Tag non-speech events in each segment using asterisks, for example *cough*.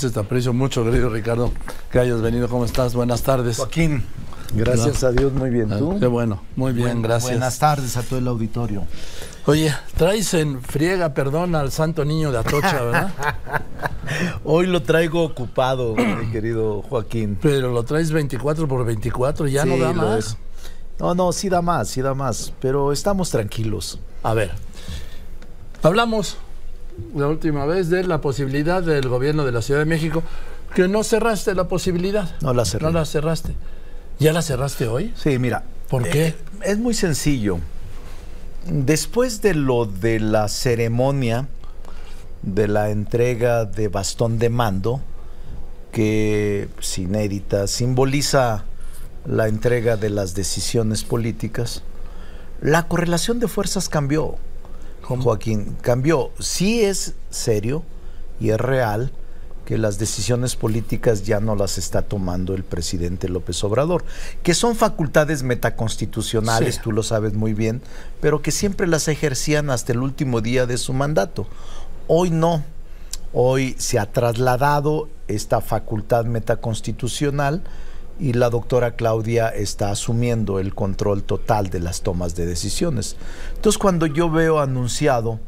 Entonces te aprecio mucho, querido Ricardo, que hayas venido. ¿Cómo estás? Buenas tardes. Joaquín, gracias a Dios, muy bien. ¿Tú? Qué bueno, muy bien, gracias. Buenas tardes a todo el auditorio. Oye, traes en friega, perdón, al santo niño de Atocha, ¿verdad? *laughs* Hoy lo traigo ocupado, mi querido Joaquín. Pero lo traes 24 por 24, ya no da más. es. No, no, sí da más, sí da más, pero estamos tranquilos. A ver, hablamos la última vez de la posibilidad del gobierno de la Ciudad de México, que no cerraste la posibilidad. No la cerré. No la cerraste. ¿Ya la cerraste hoy? Sí, mira. ¿Por qué? eh, es muy sencillo. Después de lo de la ceremonia de la entrega de bastón de mando, que es inédita, simboliza la entrega de las decisiones políticas, la correlación de fuerzas cambió. ¿Cómo? Joaquín, cambió. Sí es serio y es real que las decisiones políticas ya no las está tomando el presidente López Obrador, que son facultades metaconstitucionales, Sí. tú lo sabes muy bien, pero que siempre las ejercían hasta el último día de su mandato. Hoy no. Hoy se ha trasladado esta facultad metaconstitucional y la doctora Claudia está asumiendo el control total de las tomas de decisiones. Entonces cuando yo veo anunciado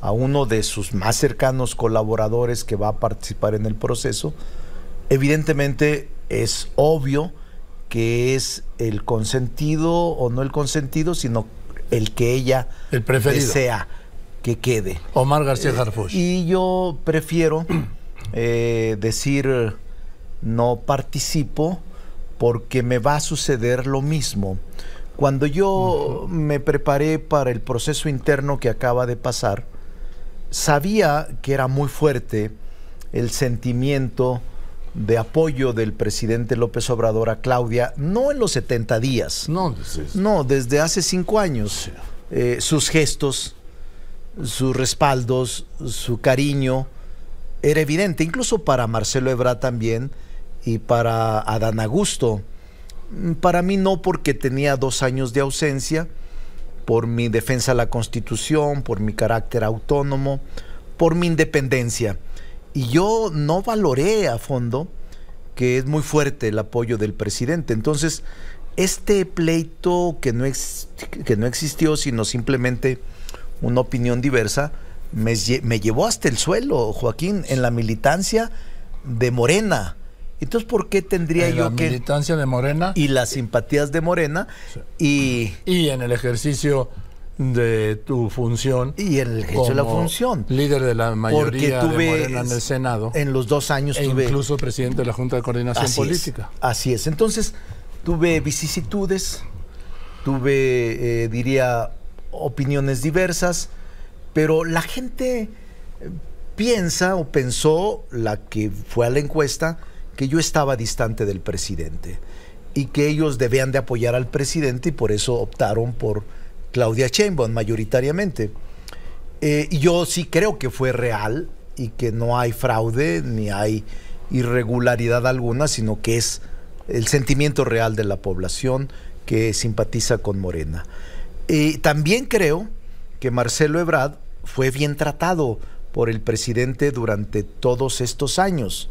a uno de sus más cercanos colaboradores que va a participar en el proceso, evidentemente es obvio que es el consentido o no el consentido, sino el que ella El preferido. desea que quede. Omar García Harfuch. Y yo prefiero eh, decir no participo porque me va a suceder lo mismo. Cuando yo me preparé para el proceso interno que acaba de pasar, sabía que era muy fuerte el sentimiento de apoyo del presidente López Obrador a Claudia, no en los 70 días, No, no, desde hace cinco años. Eh, sus gestos, sus respaldos, su cariño, era evidente, incluso para Marcelo Ebrard también y para Adán Augusto. Para mí no porque tenía dos años de ausencia, por mi defensa a la Constitución, por mi carácter autónomo, por mi independencia. Y yo no valoré a fondo que es muy fuerte el apoyo del presidente. Entonces, este pleito que no, ex- que no existió, sino simplemente una opinión diversa, me llevó hasta el suelo, Joaquín, en la militancia de Morena. Entonces, ¿por qué tendría en yo la que... militancia de Morena Y las simpatías de Morena y, y en el ejercicio de tu función y en el ejercicio de la función. líder de la Porque mayoría tuve de Morena en el Senado En los dos años e tuve... incluso presidente de la Junta de Coordinación Así Política. Es, así es. Entonces, tuve vicisitudes, tuve, eh, diría, opiniones diversas, pero la gente eh, piensa o pensó, la que fue a la encuesta, que yo estaba distante del presidente y que ellos debían de apoyar al presidente y por eso optaron por Claudia Sheinbaum mayoritariamente. Eh, y yo sí creo que fue real y que no hay fraude ni hay irregularidad alguna, sino que es el sentimiento real de la población que simpatiza con Morena. Eh, también creo que Marcelo Ebrard fue bien tratado por el presidente durante todos estos años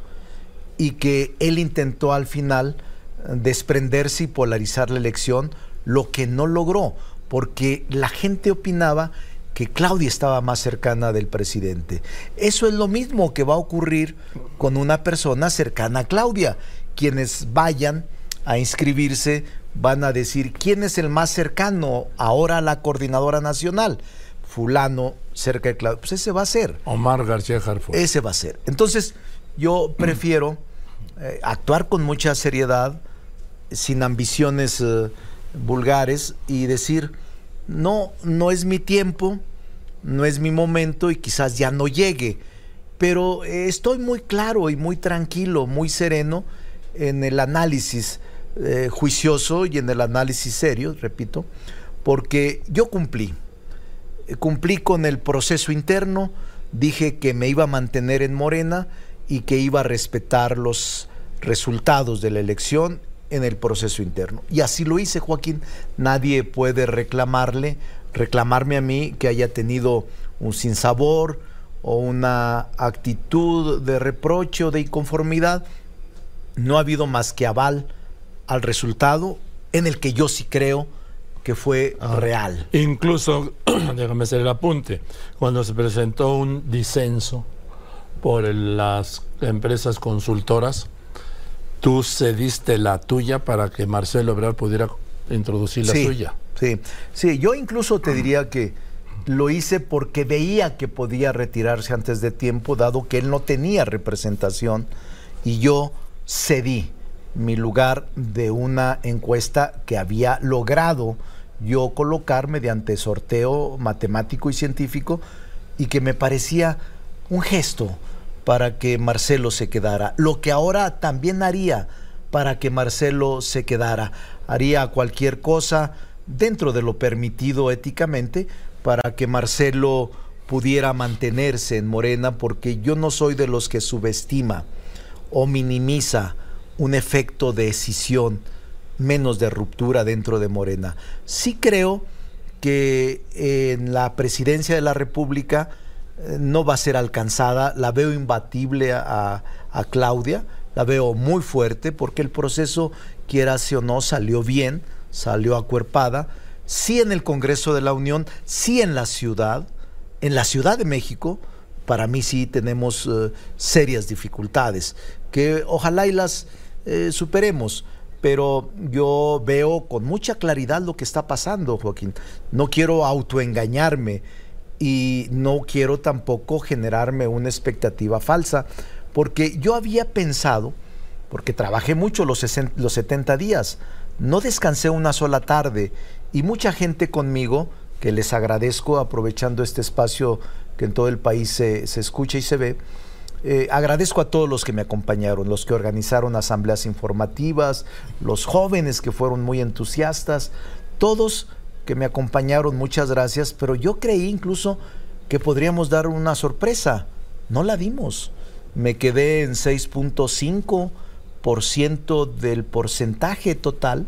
y que él intentó al final eh, desprenderse y polarizar la elección, lo que no logró, porque la gente opinaba que Claudia estaba más cercana del presidente. Eso es lo mismo que va a ocurrir con una persona cercana a Claudia. Quienes vayan a inscribirse van a decir quién es el más cercano ahora a la coordinadora nacional. Fulano cerca de Claudia. Pues ese va a ser. Omar García Harfuch. Ese va a ser. Entonces, yo prefiero eh, actuar con mucha seriedad, sin ambiciones eh, vulgares y decir, no, no es mi tiempo, no es mi momento y quizás ya no llegue. Pero eh, estoy muy claro y muy tranquilo, muy sereno en el análisis juicioso y en el análisis serio, repito, porque yo cumplí cumplí con el proceso interno, dije que me iba a mantener en Morena y que iba a respetar los resultados de la elección en el proceso interno. Y así lo hice, Joaquín. Nadie puede reclamarle, reclamarme a mí que haya tenido un sinsabor o una actitud de reproche o de inconformidad, no ha habido más que aval al resultado en el que yo sí creo que fue Ah. real. Incluso, *clears throat* déjame hacer el apunte, cuando se presentó un disenso por el- las empresas consultoras, tú cediste la tuya para que Marcelo Ebrard pudiera introducir la sí, suya. Sí, sí, yo incluso te diría que lo hice porque veía que podía retirarse antes de tiempo, dado que él no tenía representación, y yo cedí mi lugar de una encuesta que había logrado yo colocar mediante sorteo matemático y científico y que me parecía un gesto para que Marcelo se quedara. Lo que ahora también haría para que Marcelo se quedara. Haría cualquier cosa dentro de lo permitido éticamente para que Marcelo pudiera mantenerse en Morena, porque yo no soy de los que subestima o minimiza un efecto de escisión, menos de ruptura dentro de Morena. Sí creo que en la presidencia de la República no va a ser alcanzada, la veo imbatible a, Claudia, la veo muy fuerte porque el proceso, quiera o no, salió bien, salió acuerpada, sí en el Congreso de la Unión, sí en la ciudad, en la Ciudad de México, para mí sí tenemos eh, serias dificultades, que ojalá y las eh, superemos. Pero yo veo con mucha claridad lo que está pasando, Joaquín. No quiero autoengañarme y no quiero tampoco generarme una expectativa falsa, porque yo había pensado, porque trabajé mucho los, 60 los 70 días, no descansé una sola tarde y mucha gente conmigo, que les agradezco aprovechando este espacio que en todo el país se, se escucha y se ve, eh, agradezco a todos los que me acompañaron, los que organizaron asambleas informativas, los jóvenes que fueron muy entusiastas, todos que me acompañaron, muchas gracias, pero yo creí incluso que podríamos dar una sorpresa. No la dimos. Me quedé en 6.5% del porcentaje total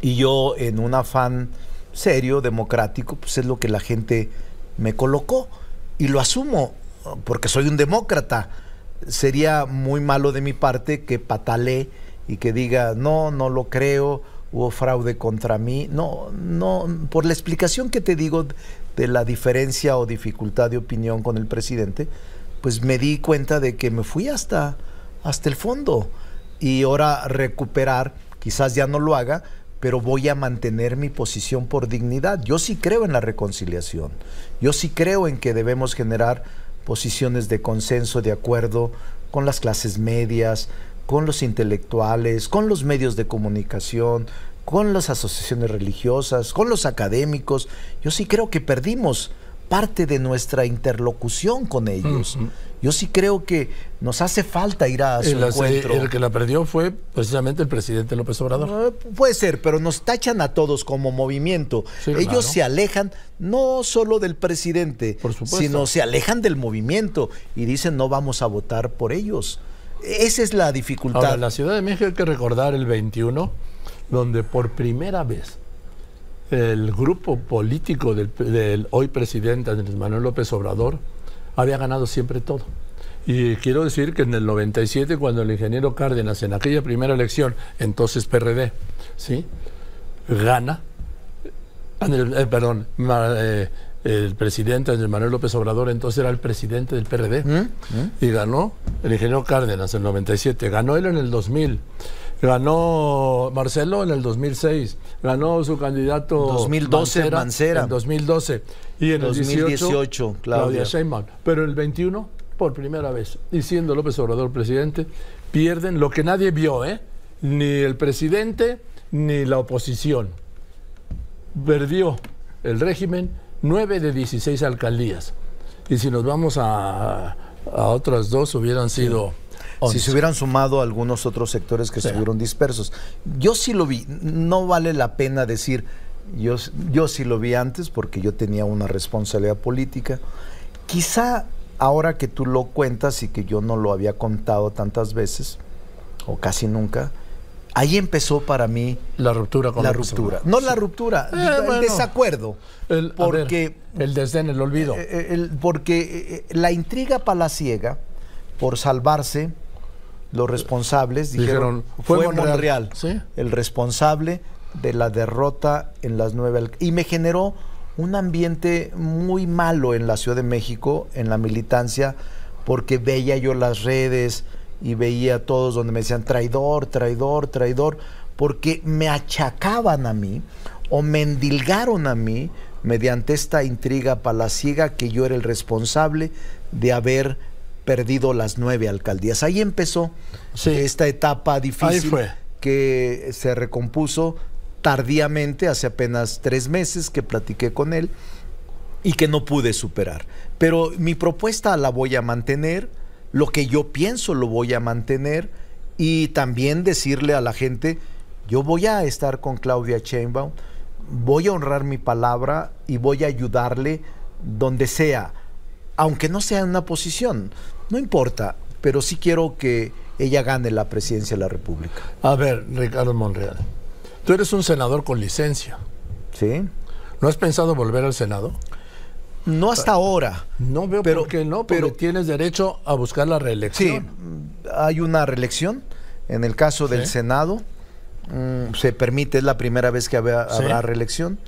y yo en un afán serio, democrático, pues es lo que la gente me colocó y lo asumo porque soy un demócrata. Sería muy malo de mi parte que patale y que diga, no, no lo creo, hubo fraude contra mí. No, no, por la explicación que te digo de la diferencia o dificultad de opinión con el presidente, pues me di cuenta de que me fui hasta, hasta el fondo. Y ahora recuperar, quizás ya no lo haga, pero voy a mantener mi posición por dignidad. Yo sí creo en la reconciliación. Yo sí creo en que debemos generar posiciones de consenso, de acuerdo con las clases medias, con los intelectuales, con los medios de comunicación, con las asociaciones religiosas, con los académicos. Yo sí creo que perdimos parte de nuestra interlocución con ellos. Uh -huh. Yo sí creo que nos hace falta ir a su el, encuentro. El que la perdió fue precisamente el presidente López Obrador. Uh, puede ser, pero nos tachan a todos como movimiento. Sí, ellos claro. se alejan no solo del presidente, sino se alejan del movimiento y dicen no vamos a votar por ellos. Esa es la dificultad. Ahora, la Ciudad de México hay que recordar el 21, donde por primera vez el grupo político del, del, hoy presidente Andrés Manuel López Obrador había ganado siempre todo. Y quiero decir que en el 97, cuando el ingeniero Cárdenas, en aquella primera elección, entonces PRD, ¿sí? gana, eh, perdón, eh, el presidente Andrés Manuel López Obrador entonces era el presidente del PRD ¿Mm? ¿Mm? y ganó el ingeniero Cárdenas en el 97, ganó él en el 2000. Ganó Marcelo en el 2006, ganó su candidato 2012 Mancera, Mancera. en 2012 y en 2018, el 18 Claudia. Sheinbaum, pero en el 21 por primera vez y siendo López Obrador presidente pierden lo que nadie vio, ¿eh? ni el presidente ni la oposición. Perdió el régimen 9 de 16 alcaldías y si nos vamos a, a otras dos hubieran sido Si se hubieran sumado algunos otros sectores que sí. estuvieron dispersos. Yo sí lo vi, no vale la pena decir, yo, yo sí lo vi antes porque yo tenía una responsabilidad política. Quizá ahora que tú lo cuentas y que yo no lo había contado tantas veces, o casi nunca, Ahí empezó para mí la ruptura con la ruptura. No Sí. la ruptura, Eh, el bueno. desacuerdo. El, porque ver, el desdén, el olvido. eh, eh, el- porque la intriga palaciega, por salvarse, los responsables dijeron, Dijeron, fue, fue Monreal, Monreal, ¿sí? el responsable de la derrota en las nueve y me generó un ambiente muy malo en la Ciudad de México, en la militancia, porque veía yo las redes y veía a todos donde me decían traidor, traidor, traidor, porque me achacaban a mí o me endilgaron a mí mediante esta intriga palaciega que yo era el responsable de haber perdido las nueve alcaldías. Ahí empezó Sí. esta etapa difícil que se recompuso tardíamente, hace apenas tres meses que platiqué con él y que no pude superar. Pero mi propuesta la voy a mantener, lo que yo pienso lo voy a mantener y también decirle a la gente, yo voy a estar con Claudia Sheinbaum, voy a honrar mi palabra y voy a ayudarle donde sea, aunque no sea en una posición, no importa, pero sí quiero que ella gane la presidencia de la República. A ver, Ricardo Monreal, tú eres un senador con licencia. ¿Sí? ¿No has pensado volver al Senado? No hasta ahora. No veo Pero- por qué no, porque pero- tienes derecho a buscar la Sí, reelección. mm, hay una reelección. En el caso del Sí. Senado, mm, se permite, es la primera vez que habrá, Sí. habrá reelección.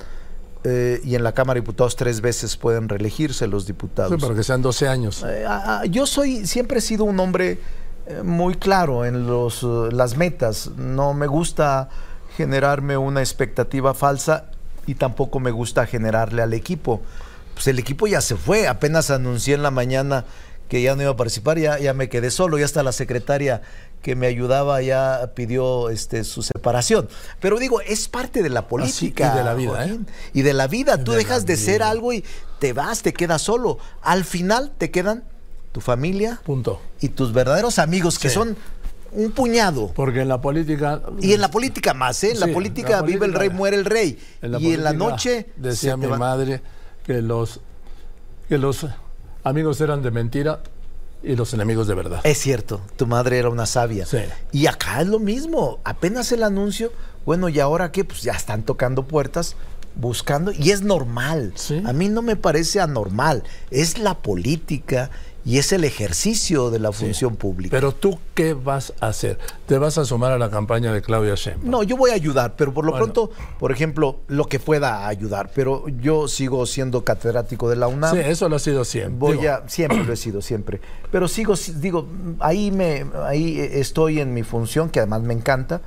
Eh, y en la Cámara de Diputados tres veces pueden reelegirse los diputados. Sí, para que sean 12 años. Eh, yo soy, siempre he sido un hombre eh, muy claro en los, las metas. No me gusta generarme una expectativa falsa y tampoco me gusta generarle al equipo. Pues el equipo ya se fue. Apenas anuncié en la mañana que ya no iba a participar, ya, ya me quedé solo. Ya hasta la secretaria que me ayudaba ya pidió este, su separación. Pero digo, es parte de la política. y de la vida. Y de la vida. Tú de dejas de ser algo y te vas, te quedas solo. Al final te quedan tu familia Punto. y tus verdaderos amigos, que Sí. son un puñado. Porque en la política. Y en la política más, ¿eh? En la política la vive el rey, muere el rey. En y en la noche... Decía mi madre que los, que los amigos eran de mentira y los enemigos de verdad. Es cierto, tu madre era una sabia. Sí. Y acá es lo mismo. Apenas el anuncio, bueno, ¿y ahora qué? Pues ya están tocando puertas, buscando, y es normal. Sí. A mí no me parece anormal. Es la política y es el ejercicio de la función pública. Pero tú, ¿qué vas a hacer? ¿Te vas a sumar a la campaña de Claudia Sheinbaum? No, yo voy a ayudar, pero por lo Bueno. pronto, por ejemplo, lo que pueda ayudar. Pero yo sigo siendo catedrático de la UNAM. Sí, eso lo ha sido siempre. Voy Digo, a, siempre lo he sido, siempre. Pero sigo, si- digo, ahí me, ahí estoy en mi función, que además me encanta.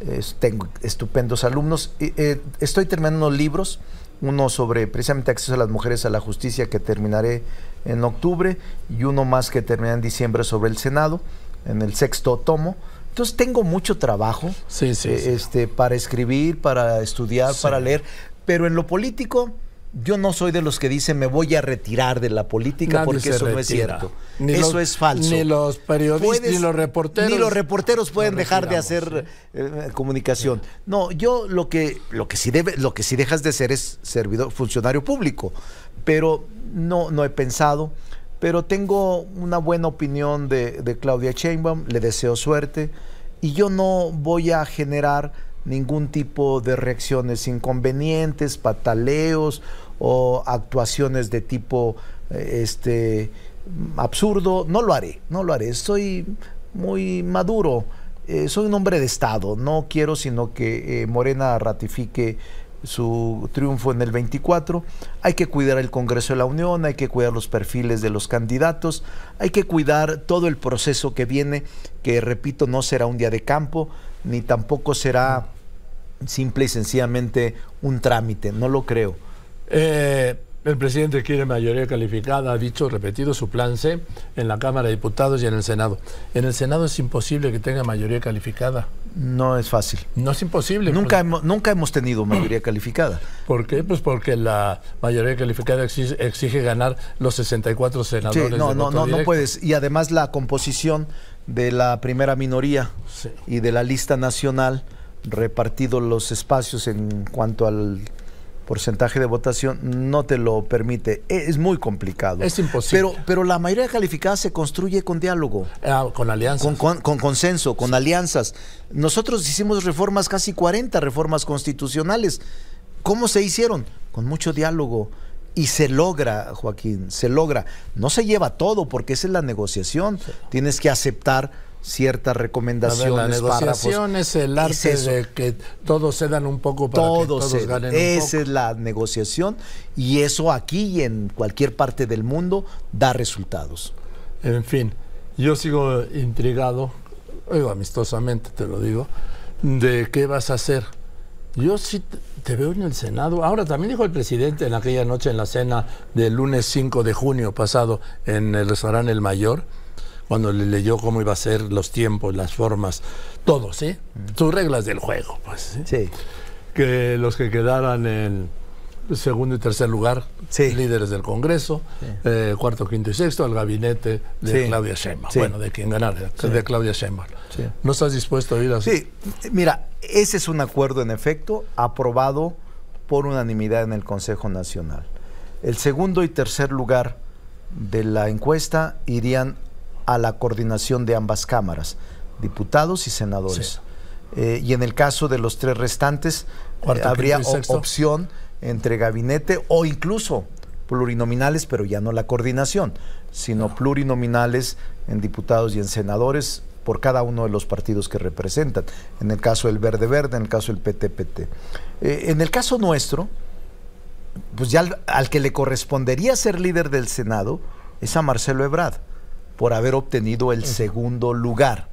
Es- tengo estupendos alumnos. Eh, eh, estoy terminando unos libros, uno sobre precisamente acceso a las mujeres a la justicia que terminaré en octubre y uno más que terminaré en diciembre sobre el Senado, en el sexto tomo. Entonces tengo mucho trabajo Sí, sí, eh, sí. Este, para escribir, para estudiar, para leer. Pero en lo político, yo no soy de los que dicen me voy a retirar de la política Nadie porque eso no es cierto. Ni eso los- es falso. Ni los periodistas, Puedes- ni los reporteros. Ni los reporteros pueden dejar de hacer eh, comunicación. No, yo lo que, lo que sí debe, lo que sí dejas de ser es servidor, funcionario público. Pero no, no he pensado. Pero tengo una buena opinión de, de Claudia Sheinbaum, le deseo suerte. Y yo no voy a generar ningún tipo de reacciones inconvenientes, pataleos o actuaciones de tipo eh, este absurdo. No lo haré, no lo haré. Soy muy maduro. Eh, soy un hombre de Estado. No quiero sino que eh, Morena ratifique su triunfo en el 24. Hay que cuidar el Congreso de la Unión, hay que cuidar los perfiles de los candidatos, hay que cuidar todo el proceso que viene, que repito, no será un día de campo, ni tampoco será simple y sencillamente un trámite, no lo creo. Eh, el presidente quiere mayoría calificada, ha dicho, repetido, su plan C en la Cámara de Diputados y en el Senado. En el Senado es imposible que tenga mayoría calificada. No es fácil. No es imposible. Nunca pues. hemos, nunca hemos tenido mayoría calificada. ¿Por qué? Pues porque la mayoría calificada exige, exige ganar los 64 Sí, senadores. no, de no, voto no, no puedes. Y además la composición de la primera minoría Sí. y de la lista nacional, repartidos los espacios en cuanto al porcentaje de votación no te lo permite. E, es muy complicado. Es imposible. Pero, pero la mayoría calificada se construye con diálogo. Ah, con alianzas. Con, con, consenso, con alianzas. Nosotros hicimos reformas, casi 40 reformas constitucionales. ¿Cómo se hicieron? Con mucho diálogo. Y se logra, Joaquín, se logra. No se lleva todo porque esa es la negociación. Tienes que aceptar ciertas recomendaciones. la negociación es el arte de que todos se dan un poco para que todos ganen Esa es la negociación y eso aquí y en cualquier parte del mundo da resultados. En fin, yo sigo intrigado, oigo amistosamente te lo digo, de qué vas a hacer. Yo sí te veo en el Senado. Ahora también dijo el presidente en aquella noche en la cena del lunes 5 de junio pasado en el restaurante El Mayor, cuando le leyó cómo iba a ser los tiempos, las formas, todo, ¿sí? Sus reglas del juego, pues. ¿sí? Que los que quedaran en segundo y tercer lugar, líderes del Congreso, eh, cuarto, quinto y sexto, el gabinete de Claudia Sheinbaum. Bueno, de quien ganara, de Claudia Sheinbaum. ¿No estás dispuesto a ir así? Sí, mira, ese es un acuerdo en efecto aprobado por unanimidad en el Consejo Nacional. El segundo y tercer lugar de la encuesta irían a la coordinación de ambas cámaras, diputados y senadores. Eh, y en el caso de los tres restantes, eh, habría opción entre gabinete o incluso plurinominales, pero ya no la coordinación, sino plurinominales en diputados y en senadores por cada uno de los partidos que representan. En el caso del Verde Verde, en el caso del PTPT. Eh, en el caso nuestro, pues ya al, al, que le correspondería ser líder del Senado es a Marcelo Ebrard por haber obtenido el segundo lugar.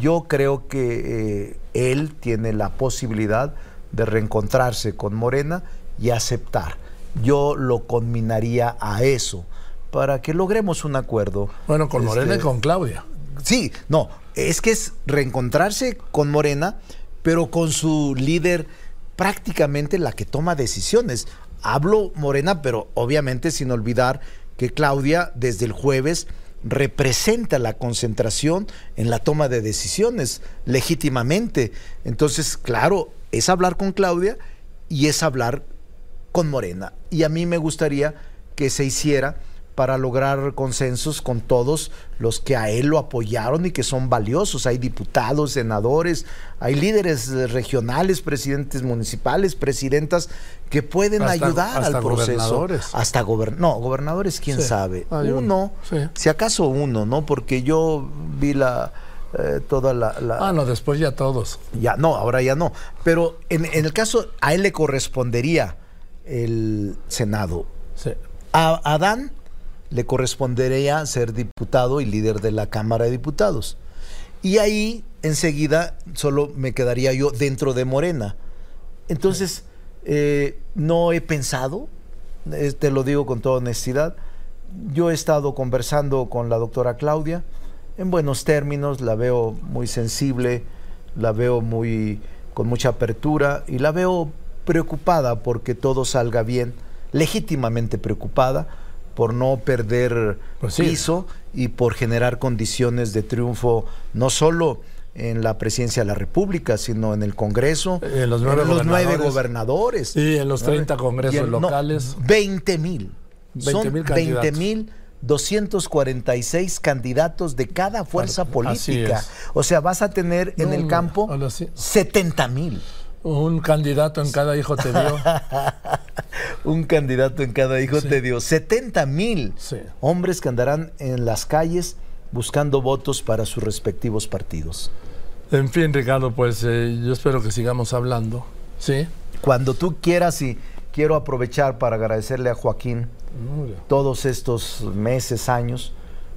Yo creo que eh, él tiene la posibilidad de reencontrarse con Morena y aceptar. Yo lo conminaría a eso, para que logremos un acuerdo. Bueno, con Morena y este, con Claudia. Sí, no, es que es reencontrarse con Morena, pero con su líder prácticamente la que toma decisiones. Hablo Morena, pero obviamente sin olvidar que Claudia desde el jueves representa la concentración en la toma de decisiones legítimamente. Entonces, claro, es hablar con Claudia y es hablar con Morena. Y a mí me gustaría que se hiciera para lograr consensos con todos los que a él lo apoyaron y que son valiosos. Hay diputados, senadores, hay líderes regionales, presidentes municipales, presidentas que pueden ayudar al proceso. Gobernadores. Hasta gobernadores. No, gobernadores, quién sabe. uno, si acaso uno, ¿no? Porque yo vi la. Eh, toda la, Ah, no, después ya todos. Ya, no, ahora ya no. Pero en, en el caso, a él le correspondería el Senado. Sí. A Adán le correspondería ser diputado y líder de la Cámara de Diputados. Y ahí enseguida solo me quedaría yo dentro de Morena. Entonces, eh, no he pensado, te lo digo con toda honestidad, yo he estado conversando con la doctora Claudia en buenos términos, la veo muy sensible, la veo muy con mucha apertura y la veo preocupada porque todo salga bien, legítimamente preocupada por no perder pues piso y por generar condiciones de triunfo no solo en la presidencia de la República, sino en el Congreso, en los nueve, gobernadores. Y en los 30 congresos locales. 20 mil. 20 mil 246 candidatos de cada fuerza política. O sea, vas a tener en el campo 70 mil. Un candidato en cada hijo te dio. *laughs* un candidato en cada hijo te dio. 70 mil hombres que andarán en las calles buscando votos para sus respectivos partidos. En fin, Ricardo, pues eh, yo espero que sigamos hablando. ¿Sí? Cuando tú quieras y quiero aprovechar para agradecerle a Joaquín todos estos meses, años,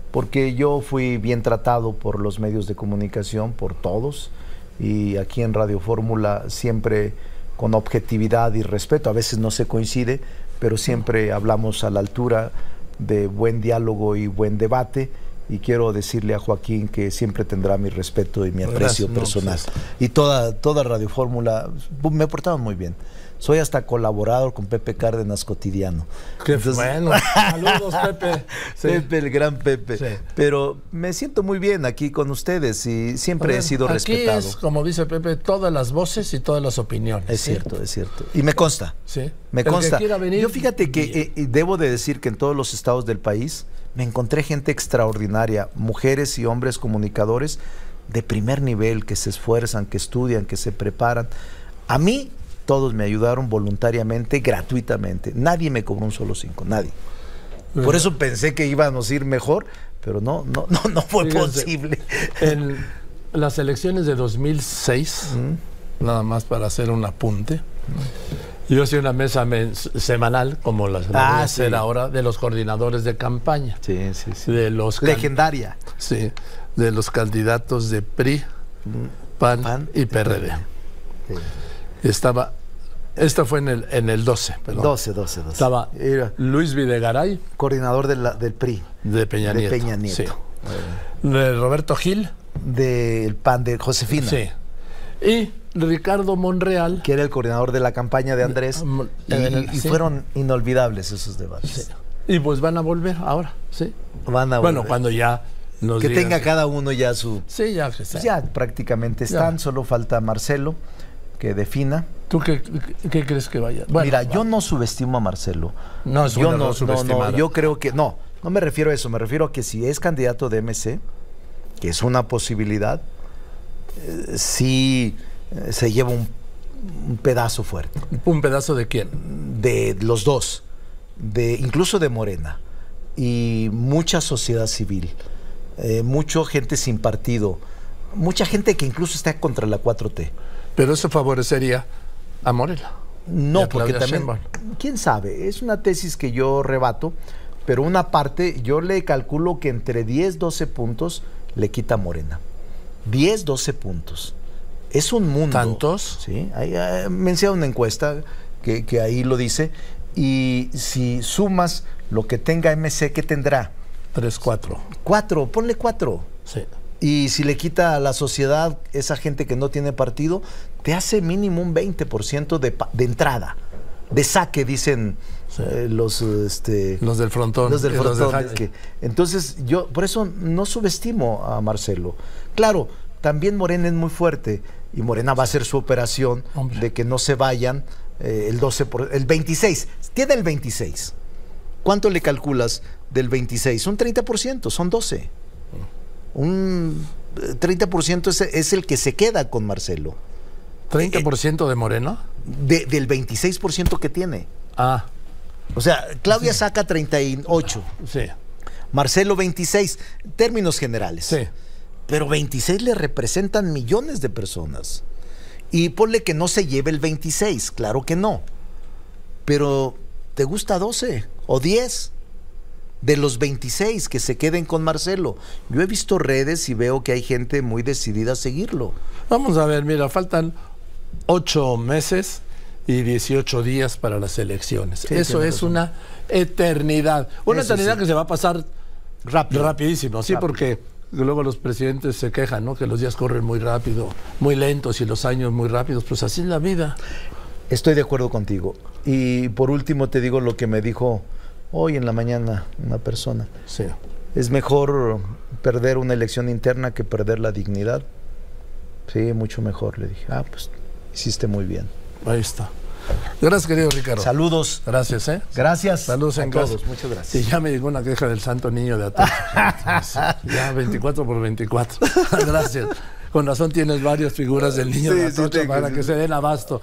porque yo fui bien tratado por los medios de comunicación, por todos y aquí en Radio Fórmula siempre con objetividad y respeto, a veces no se coincide, pero siempre hablamos a la altura de buen diálogo y buen debate y quiero decirle a Joaquín que siempre tendrá mi respeto y mi aprecio Gracias, no, personal. pues, y toda, toda Radio Fórmula, me portaban muy bien. Soy hasta colaborador con Pepe Cárdenas cotidiano. Qué Entonces- bueno. *laughs* Saludos, Pepe. Sí. Pepe, el gran Pepe. Sí. Pero me siento muy bien aquí con ustedes y siempre he sido Aquí respetado. es, como dice Pepe, todas las voces y todas las opiniones. Es ¿sí? cierto, es cierto. Y me consta. Sí. Me El que consta. quiera venir, Yo fíjate que eh, eh, debo de decir que en todos los estados del país me encontré gente extraordinaria, mujeres y hombres comunicadores de primer nivel que se esfuerzan, que estudian, que se preparan. A mí todos me ayudaron voluntariamente, gratuitamente. Nadie me cobró un solo cinco, nadie. Por eso pensé que íbamos a ir mejor, pero no, no, no, no fue Fíjense, posible. En las elecciones de 2006, nada más para hacer un apunte, yo hacía una mesa semanal, como las Ah, hacer sí. ahora, de los coordinadores de campaña. Sí, sí, sí. De los, Legendaria. sí, de los candidatos de PRI, PAN, PAN y PRD. Estaba, esta fue en el, en el 12, perdón. 12, 12, 12. Estaba Luis Videgaray coordinador de la- del PRI, de Peña de Nieto. Peña Nieto. sí. De Roberto Gil. del PAN de Josefina, Sí. Y Ricardo Monreal. que era el coordinador de la campaña de Andrés. Mm, Y, el- y sí. fueron inolvidables esos debates. Sí. Y pues van a volver ahora, sí. Van a Bueno, volver. cuando ya nos que digan tenga si- cada uno ya su... Sí, ya. pues ya prácticamente están, Ya. solo falta Marcelo que defina. ¿Tú qué, qué crees que vaya? Bueno, Mira, va. yo no subestimo a Marcelo. No, es yo no, no, yo creo que no, no me refiero a eso, me refiero a que si es candidato de MC, que es una posibilidad, eh, sí eh, se lleva un, un pedazo fuerte ¿Un pedazo de quién? de los dos, de incluso de Morena y mucha sociedad civil, eh, mucha gente sin partido, mucha gente que incluso está contra la 4T. Pero eso favorecería a Morela. Y No, a porque también, Sheinbaum. quién sabe, es una tesis que yo rebato, pero una parte, yo le calculo que entre 10, 12 puntos le quita Morena. 10, 12 puntos. Es un mundo. ¿Tantos? Sí, ahí, eh, me enseña una encuesta que, que ahí lo dice. Y si sumas lo que tenga MC, ¿qué tendrá? 3, 4. Cuatro, ponle cuatro. Sí. Y si le quita a la sociedad esa gente que no tiene partido, te hace mínimo un 20% de, de entrada, de saque, dicen Sí. eh, los, este, Los del frontón. los del los frontón. que- entonces, yo por eso no subestimo a Marcelo. Claro, también Morena es muy fuerte y Morena va a hacer su operación Hombre. de que no se vayan eh, el 12 por, el 26. Tiene el 26. ¿Cuánto le calculas del 26? Un 30%, son 12. Un eh, 30% es, es el que se queda con Marcelo. 30% de Morena. De- del 26% que tiene. Ah, O sea, Claudia saca 38, sí. Marcelo 26, términos generales. Sí. Pero 26 le representan millones de personas. Y ponle que no se lleve el 26, claro que no. Pero ¿te gusta 12 o 10? De los 26 que se queden con Marcelo. Yo he visto redes y veo que hay gente muy decidida a seguirlo. Vamos a ver, mira, faltan 8 meses y 18 días para las elecciones. Sí, Eso es razón. una eternidad. Una Eso eternidad sí. que se va a pasar Rápido. rapidísimo, sí, Rápido. porque luego los presidentes se quejan, ¿no? Que los días corren muy rápido, muy lentos y los años muy rápidos. Pues así es la vida. Estoy de acuerdo contigo. Y por último te digo lo que me dijo hoy en la mañana una persona. Sí. Es mejor perder una elección interna que perder la dignidad. Sí, mucho mejor, le dije. Ah, pues hiciste muy bien. Ahí está. Gracias, querido Ricardo. Saludos. Gracias, ¿eh? Gracias Saludos a en todos. casa. Muchas gracias. ya me llegó una queja del santo niño de Atocha. *laughs* ya 24 por 24. *laughs* Gracias. Con razón tienes varias figuras del niño Sí, de Atocha para que se den abasto.